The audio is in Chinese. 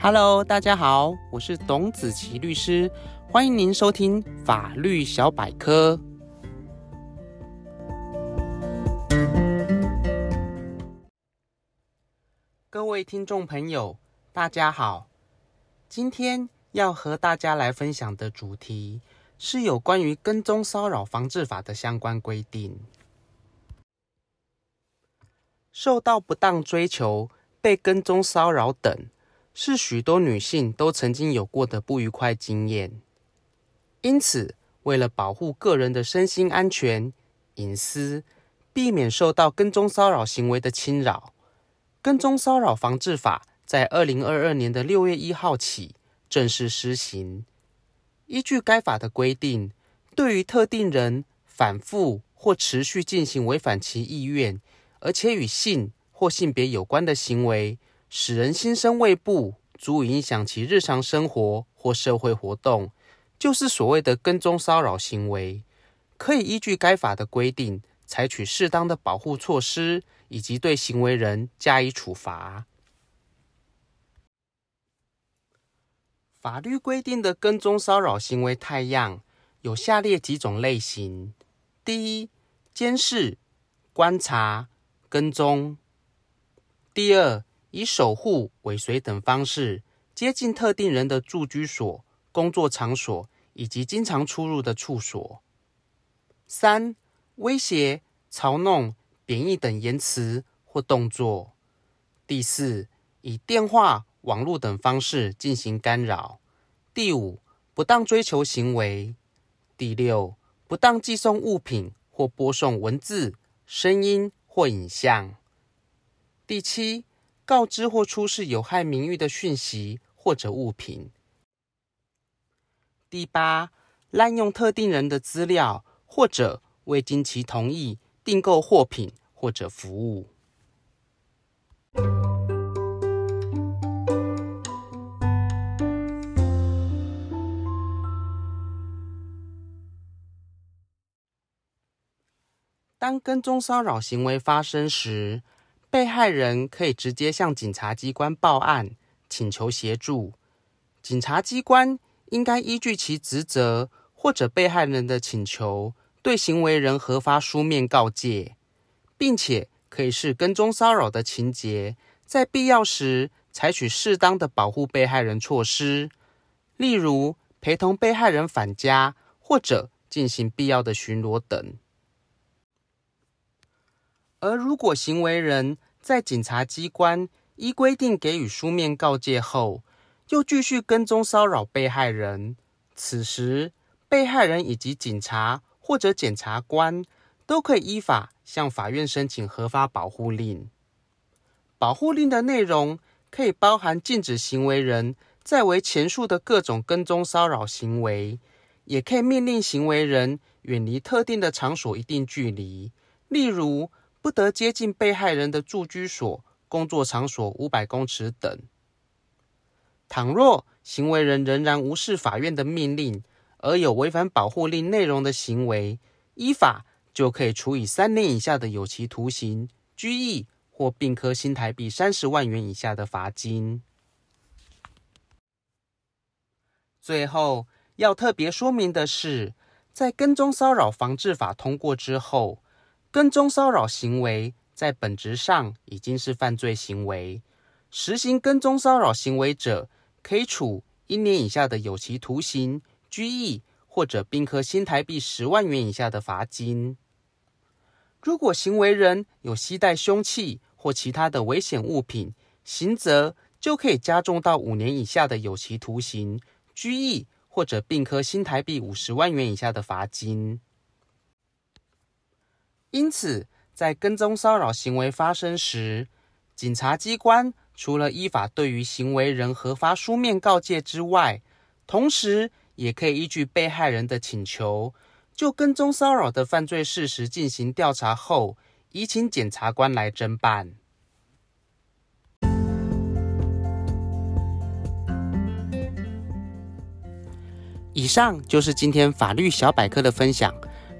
Hello，大家好，我是董子琪律师，欢迎您收听法律小百科。各位听众朋友，大家好，今天要和大家来分享的主题是有关于跟踪骚扰防治法的相关规定。受到不当追求、被跟踪骚扰等，是许多女性都曾经有过的不愉快经验，因此，为了保护个人的身心安全、隐私，避免受到跟踪骚扰行为的侵扰，跟踪骚扰防治法在二零二二年的六月一号起正式施行。依据该法的规定，对于特定人反复或持续进行违反其意愿，而且与性或性别有关的行为，使人心生畏怖，足以影响其日常生活或社会活动，就是所谓的跟踪骚扰行为，可以依据该法的规定，采取适当的保护措施，以及对行为人加以处罚。法律规定的跟踪骚扰行为太样有下列几种类型：第一，监视、观察、跟踪；第二，以守护、尾随等方式接近特定人的住居所、工作场所以及经常出入的处所；三、威胁、嘲弄、贬义等言辞或动作；第四，以电话、网络等方式进行干扰；第五，不当追求行为；第六，不当寄送物品或播送文字、声音或影像；第七，告知或出示有害名誉的讯息或者物品。第八，滥用特定人的资料，或者未经其同意订购货品或者服务。当跟踪骚扰行为发生时，被害人可以直接向警察机关报案，请求协助。警察机关应该依据其职责或者被害人的请求，对行为人核发书面告诫，并且可以视跟踪骚扰的情节，在必要时采取适当的保护被害人措施，例如陪同被害人返家，或者进行必要的巡逻等。而如果行为人在警察机关依规定给予书面告诫后，又继续跟踪骚扰被害人，此时被害人以及警察或者检察官都可以依法向法院申请合法保护令。保护令的内容可以包含禁止行为人在为前述的各种跟踪骚扰行为，也可以命令行为人远离特定的场所一定距离，例如，不得接近被害人的住居所、工作场所五百公尺等。倘若行为人仍然无视法院的命令，而有违反保护令内容的行为，依法就可以处以三年以下的有期徒刑、拘役或并科新台币三十万元以下的罚金。最后要特别说明的是，在跟踪骚扰防治法通过之后，跟踪骚扰行为在本质上已经是犯罪行为，实行跟踪骚扰行为者可以处一年以下的有期徒刑、拘役或者并科新台币十万元以下的罚金。如果行为人有携带凶器或其他的危险物品，刑责就可以加重到五年以下的有期徒刑、拘役或者并科新台币五十万元以下的罚金。因此，在跟踪骚扰行为发生时，警察机关除了依法对于行为人核发书面告诫之外，同时也可以依据被害人的请求，就跟踪骚扰的犯罪事实进行调查后，移请检察官来侦办。以上就是今天法律小百科的分享。